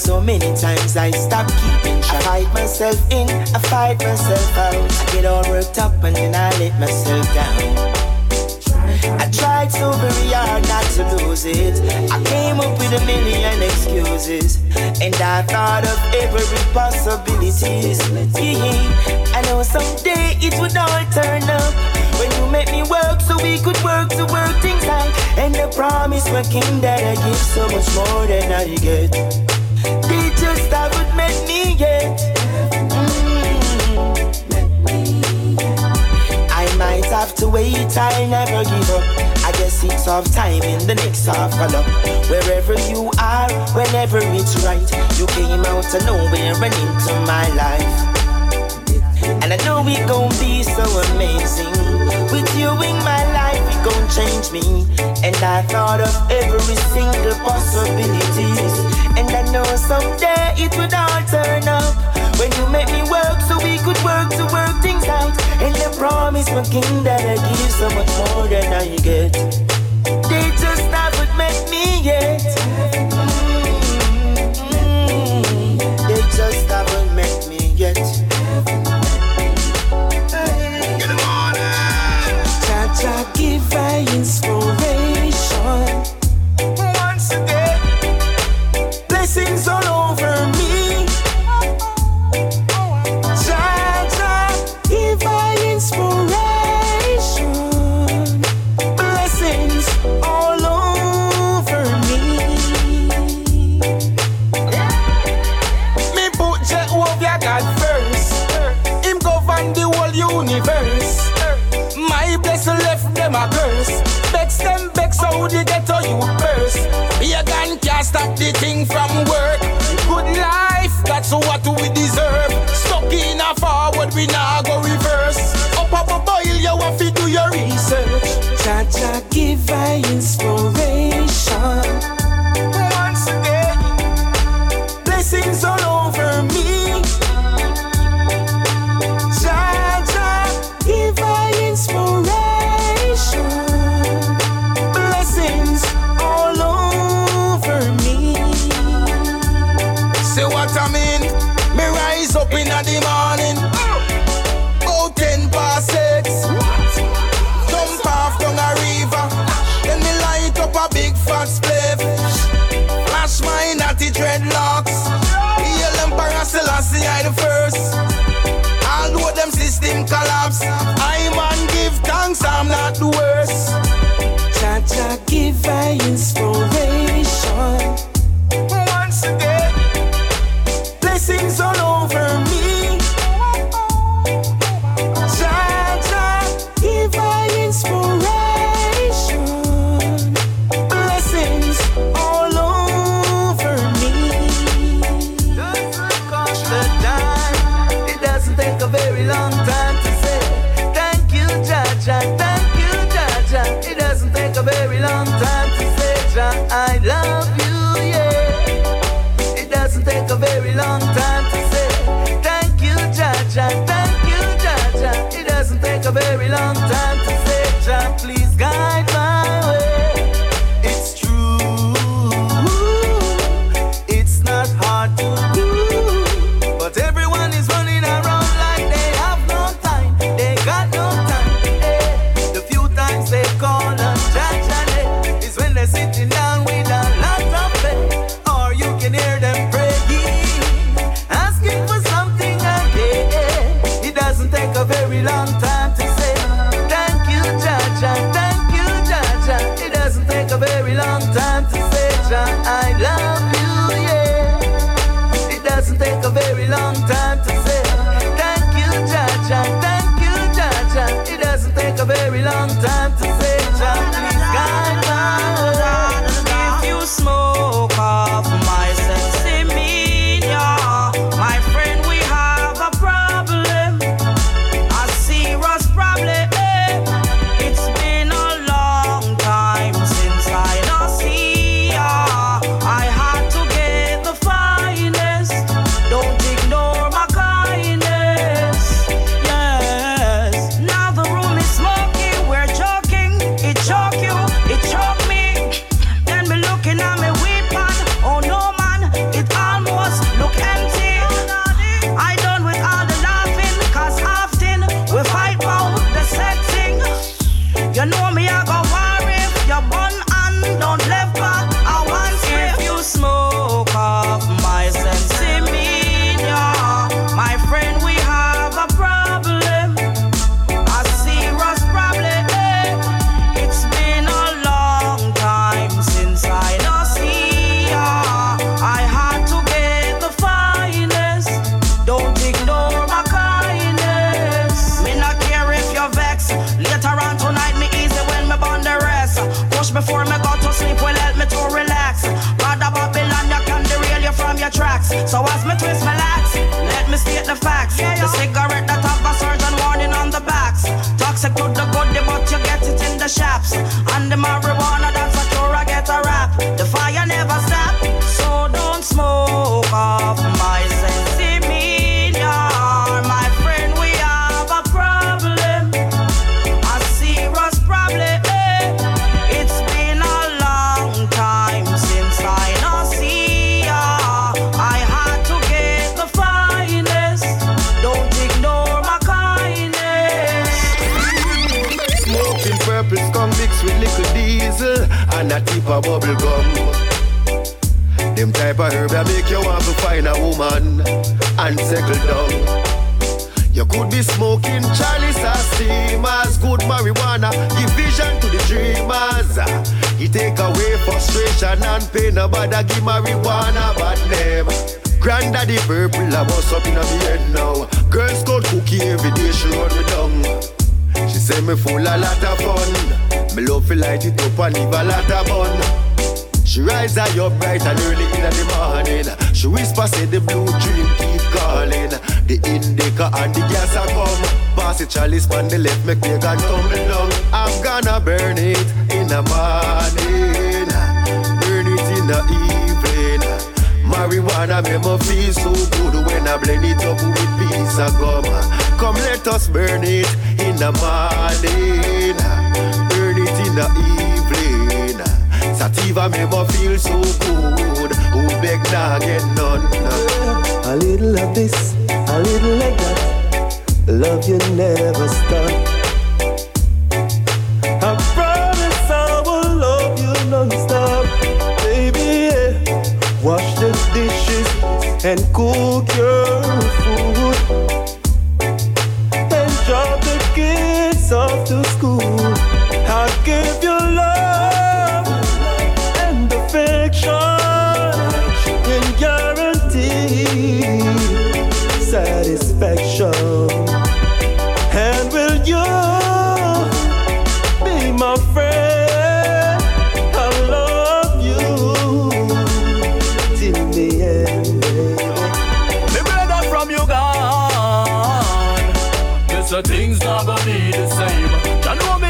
so many times I stop keeping track. I fight myself in, I fight myself out. I get all worked up and then I let myself down. I tried so very hard not to lose it. I came up with a million excuses, and I thought of every possibilities. Yeah, I know someday it would all turn up when you make me work so we could work to work things out. And the promise working that I give so much more than I get. Met me yet. Mm. I might have to wait, I'll never give up. I guess it's of time in the next half follow. Wherever you are, whenever it's right, you came out of nowhere and into my life. And I know it gon' be so amazing. With you in my life, it gon' change me. And I thought of every single possibilities. And I know someday it would all turn up. When you make me work so we could work to work things out. And I promise my king that I give so much more than I get. They just haven't met me yet. Left them a curse. Vex them, vex how they get to you first. Pagan can't stop the thing from work. Good life, that's what we deserve. Stuck in a forward, we now go reverse. Up up a boil, you have to do your research. Cha cha give I inspiration. Dreadlocks. Hail Emperor Selassie I the first. Although them system collapse, I man give thanks I'm not the worst. Cha cha give I inspiration. A very long time to say, John, please relax. So as me twist my lax, let me state the facts. yeah The cigarette that have a surgeon warning on the backs. Toxic to the good, but you get it in the shops. And the marijuana and a tip of bubble gum. Them type of herb that make you want to find a woman and settle down. You could be smoking chalice or steamers, good marijuana, give vision to the dreamers. He take away frustration and pain, nobody give marijuana bad name. Granddaddy purple, I bust up in a head now. Girls called cookie every day, she run me down. She say me full a lot of fun. Me love to light it up and leave a lot of bun. She rise high up bright and early in the morning. She whisper say the blue dream keep calling. The indica and the gas are come. Pass the chalice on the left, make me gun tumble down. I'm gonna burn it in the morning, burn it in the evening. Marijuana make me feel so good when I blend it up with piece of gum. Come let us burn it in the morning in the evening. Sativa make me feel so good. Who beg nah get none. A little of this, a little of that. Love you never stop. Give you love and affection and guarantee satisfaction. And will you be my friend? I love you till the end. Me brother from you gone. Guess the things not gonna be the same. You know me.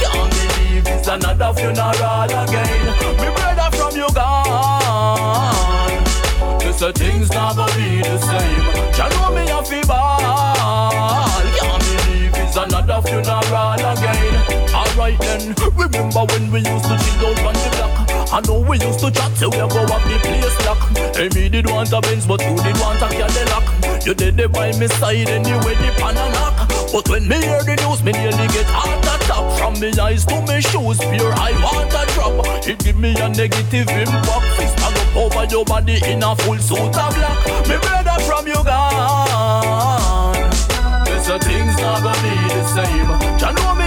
Can't believe it's another funeral again. Me brother from you gone. Guess the things never be the same. You know me a fi. Can't believe it's another funeral again. Alright then, remember when we used to chill out on the block? I know we used to chat, so we go up the place lock. Hey, me did want a Benz, but you did want a Cadillac. You did it by my side anyway, the pan and knock. But when me hear the news, me nearly get heart attack. From me eyes to me shoes, pure I want a drop. It give me a negative impact. Fist stand up over your body in a full suit of black. Me brother from you gone. Guess the things not gonna be the same. You know me